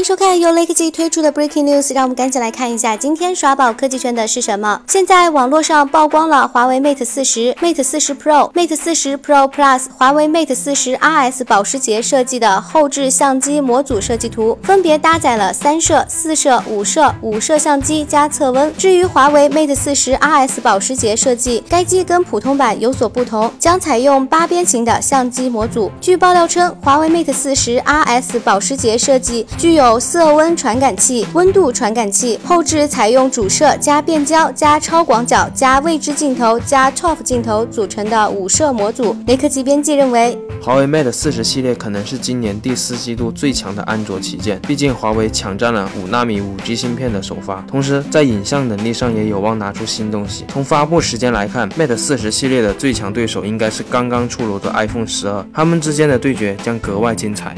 迎收看由雷科技推出的 Breaking News，让我们赶紧来看一下今天刷爆科技圈的是什么。现在网络上曝光了华为 Mate 四十、Mate 四十 Pro、Mate 四十 Pro Plus、华为 Mate 四十 RS 保时捷设计的后置相机模组设计图，分别搭载了三摄、四摄、五摄、五摄相机加测温。至于华为 Mate 四十 RS 保时捷设计，该机跟普通版有所不同，将采用八边形的相机模组。据爆料称，华为 Mate 四十 RS 保时捷设计具有色温传感器、温度传感器，后置采用主摄加变焦加超广角加未知镜头加 TOF 镜头组成的五摄模组。雷科技编辑认为，华为 Mate 四十系列可能是今年第四季度最强的安卓旗舰，毕竟华为抢占了五纳米五 G 芯片的首发，同时在影像能力上也有望拿出新东西。从发布时间来看，Mate 四十系列的最强对手应该是刚刚出炉的 iPhone 十二，他们之间的对决将格外精彩。